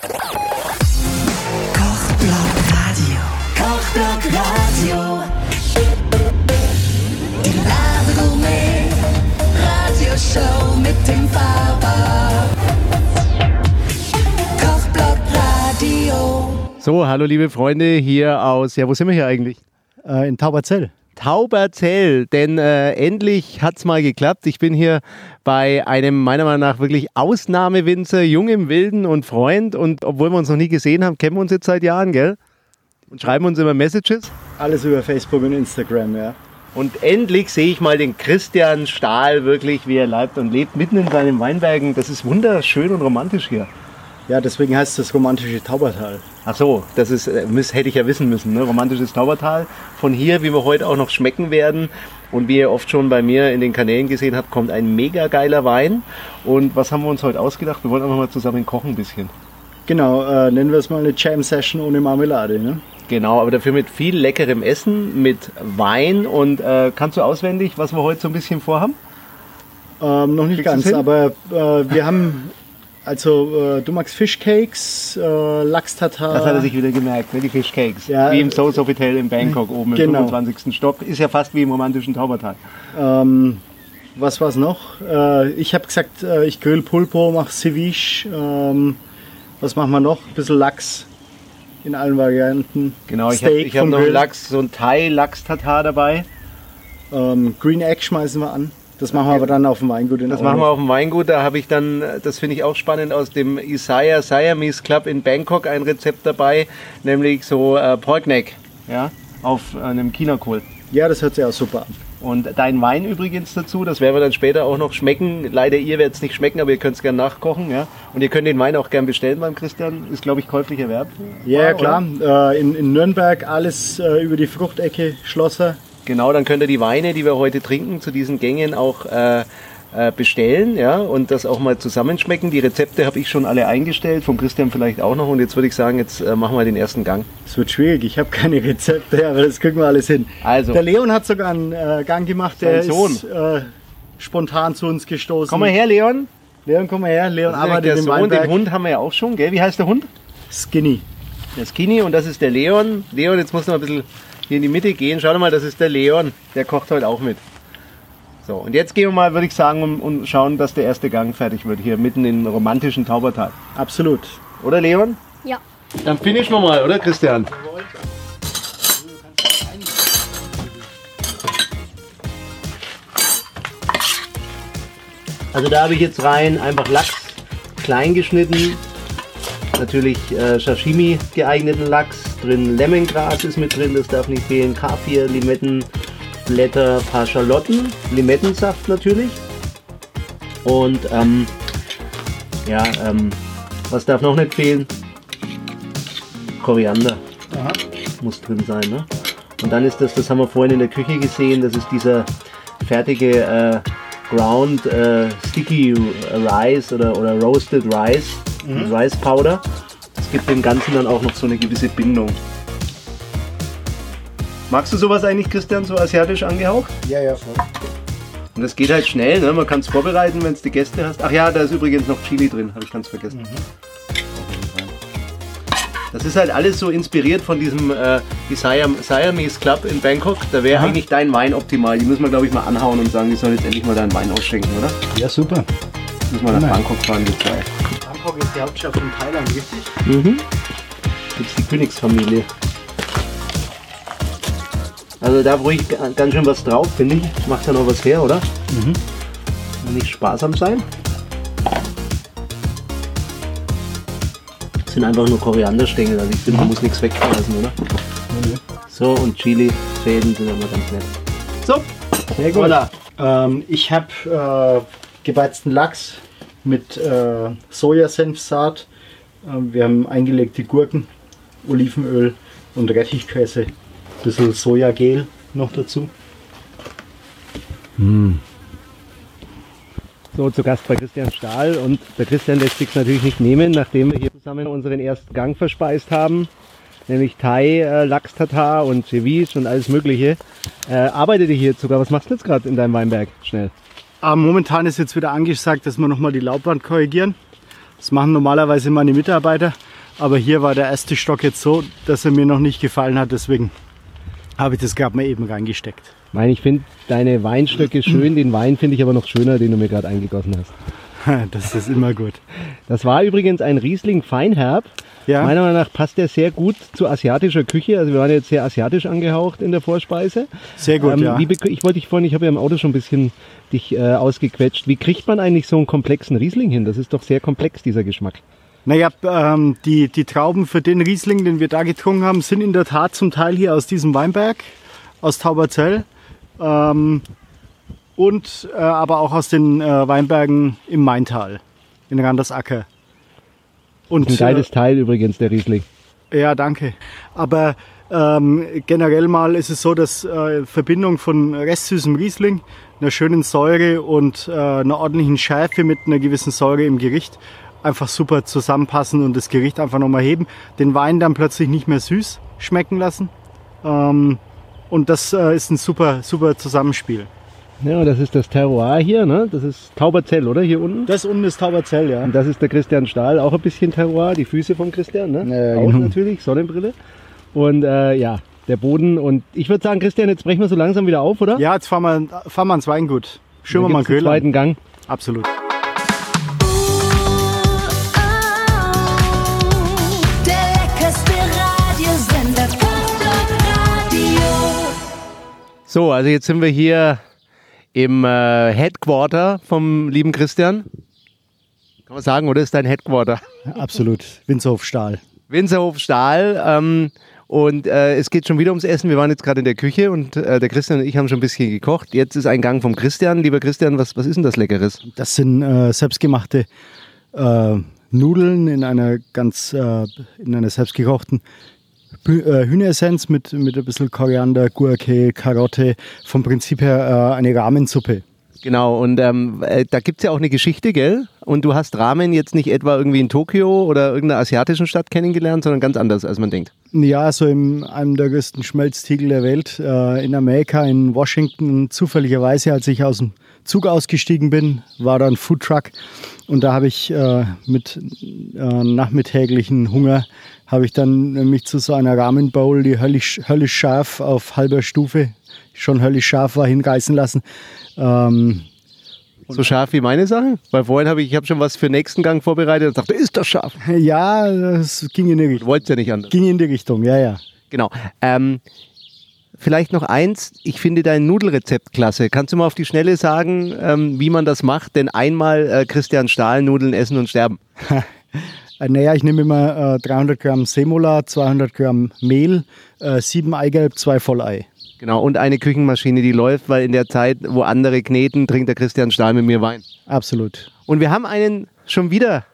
Kochblock Radio. Kochblock Radio. Die Ladegourmet Radioshow mit dem Faber. Kochblock Radio. So, hallo liebe Freunde hier aus, ja, wo sind wir hier eigentlich? Äh, in Tauberzell. Tauberzell, denn äh, endlich hat's mal geklappt. Ich bin hier bei einem meiner Meinung nach wirklich Ausnahmewinzer, jung im Wilden und Freund. Und obwohl wir uns noch nie gesehen haben, kennen wir uns jetzt seit Jahren, gell? Und schreiben uns immer Messages. Alles über Facebook und Instagram, ja. Und endlich sehe ich mal den Christian Stahl wirklich, wie er leibt und lebt, mitten in seinen Weinbergen. Das ist wunderschön und romantisch hier. Ja, deswegen heißt es das romantische Taubertal. Ach so, das ist, äh, müß, hätte ich ja wissen müssen, ne? romantisches Taubertal. Von hier, wie wir heute auch noch schmecken werden. Und wie ihr oft schon bei mir in den Kanälen gesehen habt, kommt ein mega geiler Wein. Und was haben wir uns heute ausgedacht? Wir wollen einfach mal zusammen kochen ein bisschen. Genau, äh, nennen wir es mal eine Jam-Session ohne Marmelade. Ne? Genau, aber dafür mit viel leckerem Essen, mit Wein. Und äh, kannst du auswendig, was wir heute so ein bisschen vorhaben? Ähm, noch nicht Kriegst ganz, aber äh, wir haben, also äh, du magst Fischcakes, äh, Lachs-Tatar. Das hat er sich wieder gemerkt, ne? die Fishcakes. Ja, wie im Soul Hotel in Bangkok oben im genau. 25. Stock. Ist ja fast wie im romantischen Taubertal. Ähm, was war's noch? Äh, ich habe gesagt, äh, ich grill Pulpo, mach Ceviche. Ähm, was machen wir noch? Ein bisschen Lachs in allen Varianten. Genau, ich habe hab noch Grill. Lachs, so ein Thai-Lachs-Tatar dabei. Ähm, Green Egg schmeißen wir an. Das machen wir aber dann auf dem Weingut in Das machen wir auf dem Weingut. Da habe ich dann, das finde ich auch spannend, aus dem Isaiah Siamese Club in Bangkok ein Rezept dabei, nämlich so äh, Pork Neck, ja, auf einem Chinakohl. Ja, das hört sich auch super an. Und dein Wein übrigens dazu, das werden wir dann später auch noch schmecken. Leider ihr werdet es nicht schmecken, aber ihr könnt es gerne nachkochen. Ja? Und ihr könnt den Wein auch gern bestellen beim Christian. Ist, glaube ich, käuflich erwerbt. Ja, ja oder? klar. Äh, in, in Nürnberg alles äh, über die Fruchtecke Schlosser. Genau, dann könnt ihr die Weine, die wir heute trinken, zu diesen Gängen auch äh, äh, bestellen ja, und das auch mal zusammenschmecken. Die Rezepte habe ich schon alle eingestellt, vom Christian vielleicht auch noch. Und jetzt würde ich sagen, jetzt äh, machen wir den ersten Gang. Es wird schwierig, ich habe keine Rezepte, aber das kriegen wir alles hin. Also. Der Leon hat sogar einen äh, Gang gemacht, der Sohn. ist äh, spontan zu uns gestoßen. Komm mal her, Leon. Leon, komm mal her. Leon arbeitet der im Sohn, Weinberg. den Hund haben wir ja auch schon, gell? Wie heißt der Hund? Skinny. Der Skinny und das ist der Leon. Leon, jetzt muss noch ein bisschen hier in die Mitte gehen. Schau mal, das ist der Leon. Der kocht heute auch mit. So, und jetzt gehen wir mal, würde ich sagen, und, und schauen, dass der erste Gang fertig wird. Hier mitten im romantischen Taubertal. Absolut. Oder Leon? Ja. Dann finishen wir mal, oder Christian? Also da habe ich jetzt rein einfach Lachs klein geschnitten. Natürlich äh, Sashimi geeigneten Lachs. Drin Lemongras ist mit drin, das darf nicht fehlen. Kaffir, Limetten, Blätter, paar Schalotten, Limettensaft natürlich. Und ähm, ja, ähm, was darf noch nicht fehlen? Koriander muss drin sein. Ne? Und dann ist das, das haben wir vorhin in der Küche gesehen, das ist dieser fertige äh, Ground äh, Sticky Rice oder, oder Roasted Rice, mit Rice Powder. Gibt dem Ganzen dann auch noch so eine gewisse Bindung. Magst du sowas eigentlich, Christian, so asiatisch angehaucht? Ja, ja, voll. Und das geht halt schnell, ne? man kann es vorbereiten, wenn es die Gäste hast. Ach ja, da ist übrigens noch Chili drin, habe ich ganz vergessen. Das ist halt alles so inspiriert von diesem äh, die Siam, Siamese Club in Bangkok. Da wäre eigentlich dein Wein optimal. Die müssen wir, glaube ich, mal anhauen und sagen, die sollen jetzt endlich mal deinen Wein ausschenken, oder? Ja, super. Müssen wir nach. Bangkok fahren, wir zwei. Bangkok ist die Hauptstadt von Thailand, richtig? Mhm. Gibt's die Königsfamilie. Also da ruhig ga- ganz schön was drauf, finde ich. Macht ja noch was her, oder? Mhm. Will Nicht sparsam sein. Das sind einfach nur Korianderstängel, also ich finde, man muss nichts wegschmeißen, oder? So, und Chili-Fäden sind immer ganz nett. So, Sehr gut. Voilà. Ähm, ich habe äh, gebeizten Lachs mit äh, Sojasenfsaat. Ähm, wir haben eingelegte Gurken, Olivenöl und Rettichkäse. Ein bisschen Sojagel noch dazu. So, zu Gast bei Christian Stahl und der Christian lässt sich natürlich nicht nehmen, nachdem wir hier zusammen unseren ersten Gang verspeist haben, nämlich Thai, äh, Lachs Tatar und Ceviche und alles mögliche. Äh, arbeitet ihr hier sogar, was machst du jetzt gerade in deinem Weinberg? Schnell. Aber momentan ist jetzt wieder angesagt, dass wir nochmal die Laubwand korrigieren. Das machen normalerweise meine Mitarbeiter. Aber hier war der erste Stock jetzt so, dass er mir noch nicht gefallen hat. Deswegen habe ich das gerade mal eben reingesteckt. Meine, ich finde deine Weinstöcke schön, den Wein finde ich aber noch schöner, den du mir gerade eingegossen hast. Das ist immer gut. Das war übrigens ein Riesling Feinherb. Ja. Meiner Meinung nach passt der sehr gut zu asiatischer Küche. Also wir waren jetzt sehr asiatisch angehaucht in der Vorspeise. Sehr gut, ähm, ja. Ich wollte dich vorhin, ich habe ja im Auto schon ein bisschen dich äh, ausgequetscht. Wie kriegt man eigentlich so einen komplexen Riesling hin? Das ist doch sehr komplex, dieser Geschmack. Naja, ähm, die, die Trauben für den Riesling, den wir da getrunken haben, sind in der Tat zum Teil hier aus diesem Weinberg, aus Tauberzell. Ähm, und äh, aber auch aus den äh, Weinbergen im Maintal, in Randersacker. Und, Ein geiles Teil übrigens, der Riesling. Äh, ja, danke. Aber ähm, generell mal ist es so, dass äh, Verbindung von restsüßem Riesling, einer schönen Säure und äh, einer ordentlichen Schärfe mit einer gewissen Säure im Gericht einfach super zusammenpassen und das Gericht einfach nochmal heben. Den Wein dann plötzlich nicht mehr süß schmecken lassen. Ähm, und das äh, ist ein super, super Zusammenspiel. Ja, das ist das Terroir hier, ne? Das ist Tauberzell, oder? Hier unten. Das unten ist Tauberzell, ja. Und das ist der Christian Stahl, auch ein bisschen Terroir, die Füße vom Christian, ne? Ja, auch genau. natürlich, Sonnenbrille. Und äh, ja, der Boden. Und ich würde sagen, Christian, jetzt brechen wir so langsam wieder auf, oder? Ja, jetzt fahren wir, fahren wir ans Weingut. Schön wir mal Köhler. zweiten Gang. Absolut. So, also jetzt sind wir hier im äh, Headquarter vom lieben Christian. Kann man sagen, oder ist dein Headquarter? Absolut. Winzerhof Stahl. Winzerhof Stahl. Ähm, und äh, es geht schon wieder ums Essen. Wir waren jetzt gerade in der Küche und äh, der Christian und ich haben schon ein bisschen gekocht. Jetzt ist ein Gang vom Christian. Lieber Christian, was, was ist denn das Leckeres? Das sind äh, selbstgemachte äh, Nudeln in einer ganz äh, in einer selbstgekochten Hühneressenz mit, mit ein bisschen Koriander, Gurke, Karotte. Vom Prinzip her äh, eine Rahmensuppe. Genau, und ähm, äh, da gibt's ja auch eine Geschichte, gell? Und du hast Ramen jetzt nicht etwa irgendwie in Tokio oder irgendeiner asiatischen Stadt kennengelernt, sondern ganz anders, als man denkt. Ja, so in einem der größten Schmelztiegel der Welt, äh, in Amerika, in Washington, zufälligerweise, als ich aus dem Zug ausgestiegen bin, war da ein Foodtruck und da habe ich äh, mit äh, nachmittäglichen Hunger, habe ich dann mich zu so einer Ramen Bowl, die höllisch, höllisch scharf auf halber Stufe, schon höllisch scharf war, hinreißen lassen. Ähm, So scharf wie meine Sachen? Weil vorhin habe ich, ich habe schon was für den nächsten Gang vorbereitet und dachte, ist das scharf? ja, es ging in die Richtung. wolltest ja nicht anders. Ging in die Richtung, ja, ja. Genau. Ähm, vielleicht noch eins, ich finde dein Nudelrezept klasse. Kannst du mal auf die Schnelle sagen, ähm, wie man das macht? Denn einmal äh, Christian Stahl Nudeln essen und sterben. Äh, Naja, ich nehme immer äh, 300 Gramm Semola, 200 Gramm Mehl, äh, 7 Eigelb, 2 Vollei. Genau, und eine Küchenmaschine, die läuft, weil in der Zeit, wo andere kneten, trinkt der Christian Stahl mit mir Wein. Absolut. Und wir haben einen schon wieder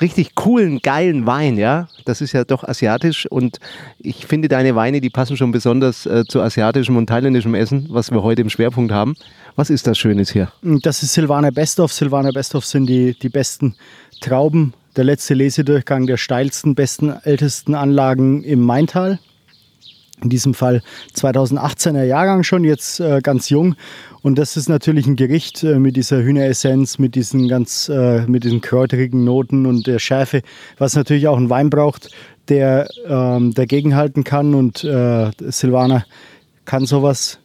richtig coolen, geilen Wein, ja. Das ist ja doch asiatisch und ich finde deine Weine, die passen schon besonders äh, zu asiatischem und thailändischem Essen, was wir heute im Schwerpunkt haben. Was ist das Schönes hier? Und Das ist Silvaner Besthoff. Silvaner Besthoff sind die, die besten Trauben. Der letzte Lesedurchgang der steilsten, besten, ältesten Anlagen im Maintal. In diesem Fall 2018er Jahrgang schon, jetzt äh, ganz jung. Und das ist natürlich ein Gericht äh, mit dieser Hühneressenz, mit diesen ganz, äh, mit diesen kräuterigen Noten und der Schärfe, was natürlich auch ein Wein braucht, der ähm, dagegenhalten kann. Und äh, Silvaner kann sowas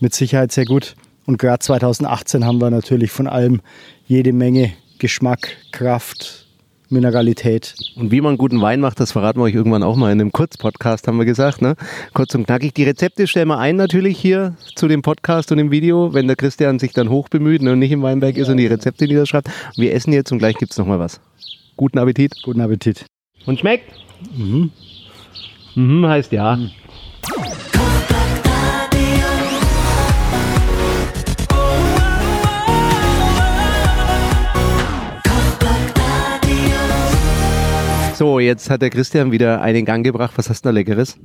mit Sicherheit sehr gut. Und gerade 2018 haben wir natürlich von allem jede Menge Geschmack, Kraft, Mineralität. Und wie man guten Wein macht, das verraten wir euch irgendwann auch mal in einem Kurzpodcast, haben wir gesagt. Ne? Kurz und knackig. Die Rezepte stellen wir ein natürlich hier zu dem Podcast und dem Video, wenn der Christian sich dann hoch bemüht ne, und nicht im Weinberg ist und die Rezepte niederschreibt. Wir essen jetzt und gleich gibt's noch mal was. Guten Appetit. Guten Appetit. Und schmeckt? Mhm. Mhm heißt ja. So, jetzt hat der Christian wieder einen Gang gebracht. Was hast du da Leckeres?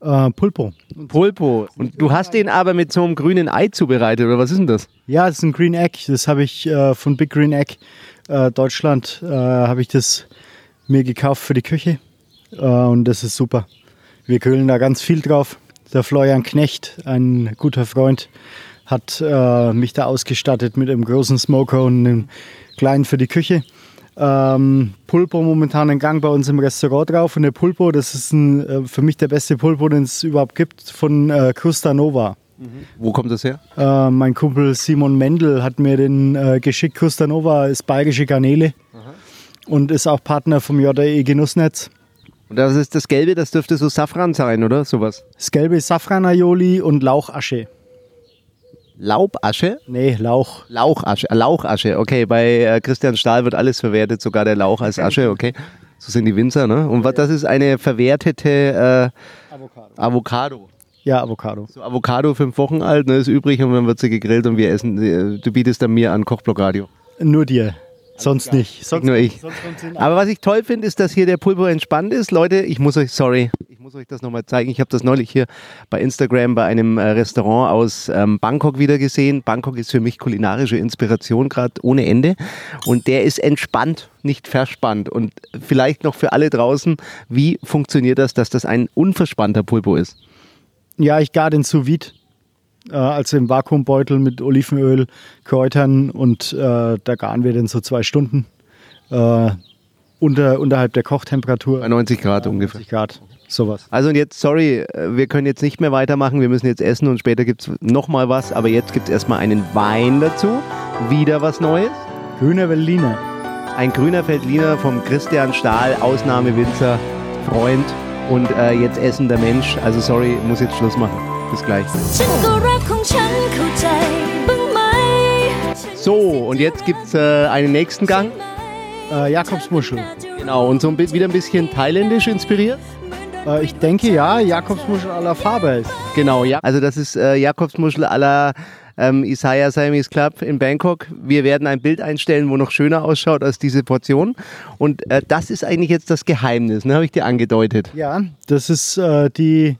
Äh, Pulpo. Pulpo. Und du hast den aber mit so einem grünen Ei zubereitet, oder was ist denn das? Ja, das ist ein Green Egg. Das habe ich äh, von Big Green Egg äh, Deutschland, äh, habe ich das mir gekauft für die Küche. Äh, und das ist super. Wir grillen da ganz viel drauf. Der Florian Knecht, ein guter Freund, hat äh, mich da ausgestattet mit einem großen Smoker und einem kleinen für die Küche. Ähm, Pulpo momentan in Gang bei uns im Restaurant drauf. Und der Pulpo, das ist ein, äh, für mich der beste Pulpo, den es überhaupt gibt, von äh, Crusta Nova. Wo kommt das her? Äh, mein Kumpel Simon Mendel hat mir den äh, geschickt. Crusta Nova ist bayerische Garnele und ist auch Partner vom JE Genussnetz. Und das ist das Gelbe, das dürfte so Safran sein, oder? Sowas. Das gelbe Safran-Aioli und Lauchasche. Laubasche? Nee, Lauch. Lauchasche. äh, Lauchasche, okay. Bei äh, Christian Stahl wird alles verwertet, sogar der Lauch als Asche, okay. So sind die Winzer, ne? Und was, das ist eine verwertete äh, Avocado. Avocado. Ja, Avocado. So Avocado fünf Wochen alt, ne, ist übrig und dann wird sie gegrillt und wir essen. äh, Du bietest dann mir an Kochblockradio. Nur dir. Sonst nicht. Sonst Nur ich. Sonst. Aber was ich toll finde, ist, dass hier der Pulpo entspannt ist. Leute, ich muss euch, sorry, ich muss euch das nochmal zeigen. Ich habe das neulich hier bei Instagram bei einem äh, Restaurant aus ähm, Bangkok wieder gesehen. Bangkok ist für mich kulinarische Inspiration gerade ohne Ende. Und der ist entspannt, nicht verspannt. Und vielleicht noch für alle draußen, wie funktioniert das, dass das ein unverspannter Pulpo ist? Ja, ich gar den sous vide. Äh, also im Vakuumbeutel mit Olivenöl, Kräutern und äh, da garen wir den so zwei Stunden. Äh, unter, unterhalb der Kochtemperatur. Bei 90 Grad ungefähr. 90 Grad, sowas. Also und jetzt, sorry, äh, wir können jetzt nicht mehr weitermachen. Wir müssen jetzt essen und später gibt es nochmal was. Aber jetzt gibt es erstmal einen Wein dazu. Wieder was Neues. Grüner Berliner. Ein grüner Feldliner vom Christian Stahl, Ausnahmewinzer, Freund und äh, jetzt essender Mensch. Also sorry, muss jetzt Schluss machen. Bis gleich. So, und jetzt gibt es äh, einen nächsten Gang. Äh, Jakobsmuschel. Genau, und so ein wieder ein bisschen thailändisch inspiriert. Äh, ich denke ja, Jakobsmuschel à la ist. Genau, ja. Also das ist äh, Jakobsmuschel à la ähm, Isaiah Siamese Club in Bangkok. Wir werden ein Bild einstellen, wo noch schöner ausschaut als diese Portion. Und äh, das ist eigentlich jetzt das Geheimnis, ne? habe ich dir angedeutet. Ja, das ist äh, die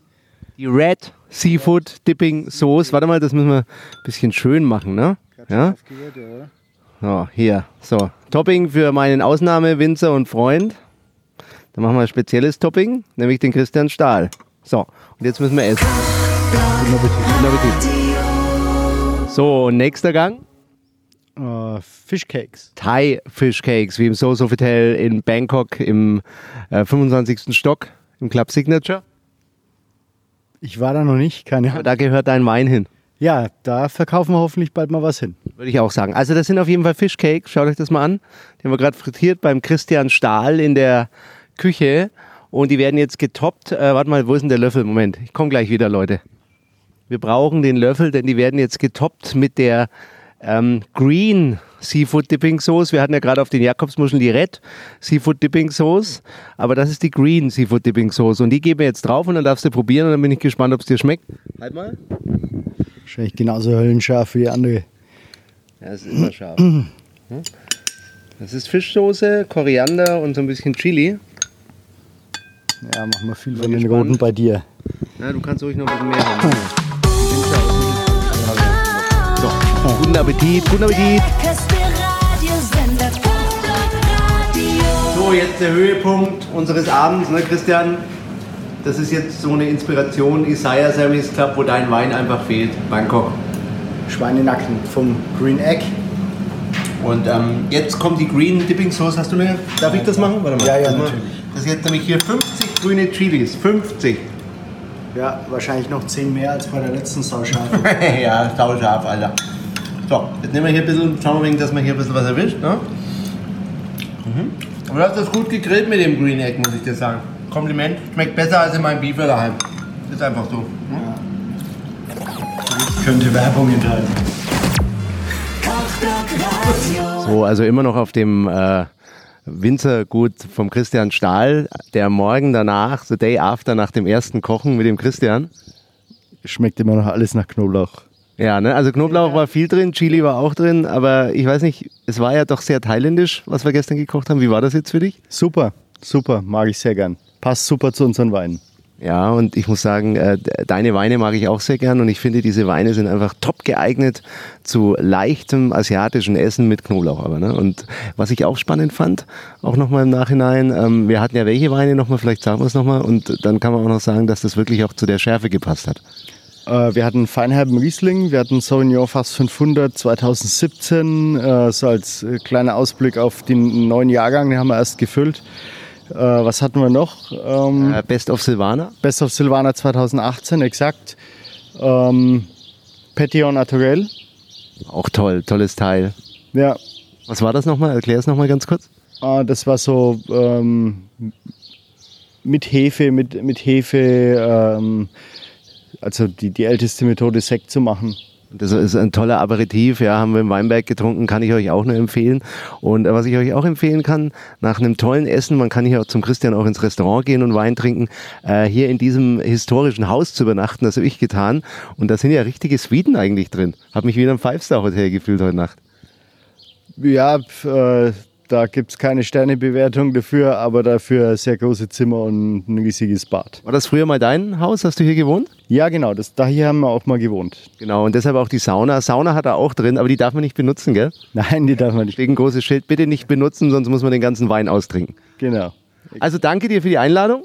die Red Seafood Dipping Sauce. Warte mal, das müssen wir ein bisschen schön machen, ne? Ja? So, hier. So, Topping für meinen Ausnahmewinzer und Freund. Dann machen wir ein spezielles Topping, nämlich den Christian Stahl. So, und jetzt müssen wir essen. Guten Appetit. So, und nächster Gang. Äh, Fishcakes. Thai Fish Cakes, wie im So Sofitel in Bangkok im äh, 25. Stock im Club Signature. Ich war da noch nicht, keine Ahnung. Da gehört dein Wein hin. Ja, da verkaufen wir hoffentlich bald mal was hin. Würde ich auch sagen. Also das sind auf jeden Fall Fischcakes. Schaut euch das mal an. Die haben wir gerade frittiert beim Christian Stahl in der Küche. Und die werden jetzt getoppt. Äh, warte mal, wo ist denn der Löffel? Moment, ich komme gleich wieder, Leute. Wir brauchen den Löffel, denn die werden jetzt getoppt mit der ähm, Green Seafood Dipping Sauce. Wir hatten ja gerade auf den Jakobsmuscheln die Red Seafood Dipping Sauce. Aber das ist die Green Seafood Dipping Sauce. Und die geben wir jetzt drauf und dann darfst du probieren. Und dann bin ich gespannt, ob es dir schmeckt. Halt mal. Wahrscheinlich genauso höllenscharf wie die andere. Ja, es ist immer scharf. Hm? Das ist Fischsoße, Koriander und so ein bisschen Chili. Ja, machen wir viel von den gespannt. Roten bei dir. Na, du kannst ruhig noch ein bisschen mehr haben. So, guten Appetit, guten Appetit. So, jetzt der Höhepunkt unseres Abends, ne Christian? Das ist jetzt so eine Inspiration, Isaiah Sammys Club, wo dein Wein einfach fehlt, Bangkok. Schweinenacken vom Green Egg. Und ähm, jetzt kommt die Green Dipping Sauce. Hast du eine? Darf ich das machen? Warte mal. Ja, ja, natürlich. das ist jetzt nämlich hier 50 grüne Chilis. 50. Ja, wahrscheinlich noch 10 mehr als bei der letzten Sauschafe. ja, sauscharf, Alter. So, jetzt nehmen wir hier ein bisschen, schauen wir, wegen, dass man hier ein bisschen was erwischt. Ne? Mhm. Aber du hast das gut gegrillt mit dem Green Egg, muss ich dir sagen. Kompliment, schmeckt besser als in meinem Beaver daheim. Ist einfach so. Ne? Könnte Werbung enthalten. So, also immer noch auf dem äh, Winzergut vom Christian Stahl, der morgen danach, the day after, nach dem ersten Kochen mit dem Christian. Schmeckt immer noch alles nach Knoblauch. Ja, ne? also Knoblauch war viel drin, Chili war auch drin, aber ich weiß nicht, es war ja doch sehr thailändisch, was wir gestern gekocht haben. Wie war das jetzt für dich? Super, super, mag ich sehr gern. Passt super zu unseren Weinen. Ja, und ich muss sagen, äh, de- deine Weine mag ich auch sehr gern und ich finde, diese Weine sind einfach top geeignet zu leichtem asiatischen Essen mit Knoblauch aber. Ne? Und was ich auch spannend fand, auch nochmal im Nachhinein, ähm, wir hatten ja welche Weine nochmal, vielleicht sagen wir es nochmal und dann kann man auch noch sagen, dass das wirklich auch zu der Schärfe gepasst hat. Äh, wir hatten Feinherben Riesling, wir hatten Sauvignon Fass 500 2017, äh, so als äh, kleiner Ausblick auf den neuen Jahrgang, den haben wir erst gefüllt. Äh, was hatten wir noch? Ähm, Äh, Best of Silvaner. Best of Silvaner 2018, exakt. Ähm, Petillon Naturel. Auch toll, tolles Teil. Ja, Was war das nochmal? Erklär es nochmal ganz kurz. äh, das war so ähm, mit Hefe, mit, mit Hefe, ähm, also die, die älteste Methode, Sekt zu machen. Das ist ein toller Aperitif, ja, haben wir im Weinberg getrunken, kann ich euch auch nur empfehlen. Und äh, was ich euch auch empfehlen kann, nach einem tollen Essen, man kann hier auch zum Christian auch ins Restaurant gehen und Wein trinken, äh, hier in diesem historischen Haus zu übernachten, das habe ich getan. Und da sind ja richtige Suiten eigentlich drin. Hab mich wieder im Five-Star-Hotel gefühlt heute Nacht. Ja, äh, da gibt es keine Sternebewertung dafür, aber dafür sehr große Zimmer und ein riesiges Bad. War das früher mal dein Haus? Hast du hier gewohnt? Ja, genau, das, da hier haben wir auch mal gewohnt. Genau, und deshalb auch die Sauna. Sauna hat er auch drin, aber die darf man nicht benutzen, gell? Nein, die darf man nicht. Wegen großes Schild, bitte nicht benutzen, sonst muss man den ganzen Wein austrinken. Genau. Also danke dir für die Einladung.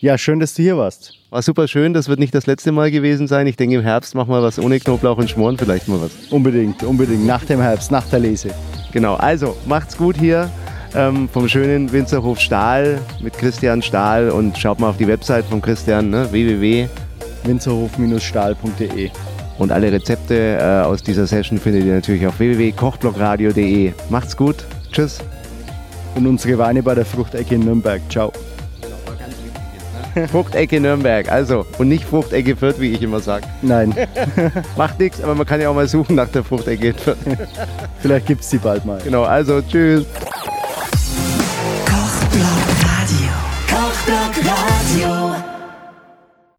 Ja, schön, dass du hier warst. War super schön, das wird nicht das letzte Mal gewesen sein. Ich denke, im Herbst machen wir was ohne Knoblauch und Schmoren, vielleicht mal was. Unbedingt, unbedingt. Nach dem Herbst, nach der Lese. Genau, also macht's gut hier ähm, vom schönen Winzerhof Stahl mit Christian Stahl und schaut mal auf die Website von Christian, ne, www. winzerhof-stahl.de. Und alle Rezepte äh, aus dieser Session findet ihr natürlich auf www.kochblockradio.de. Macht's gut, tschüss. Und unsere Weine bei der Fruchtecke in Nürnberg. Ciao. Fruchtecke Nürnberg. Also, und nicht Fruchtecke Fürth, wie ich immer sage. Nein. Macht nichts, aber man kann ja auch mal suchen nach der Fruchtecke Fürth. Vielleicht gibt es die bald mal. Genau, also tschüss. Kochblock Radio. Kochblock Radio.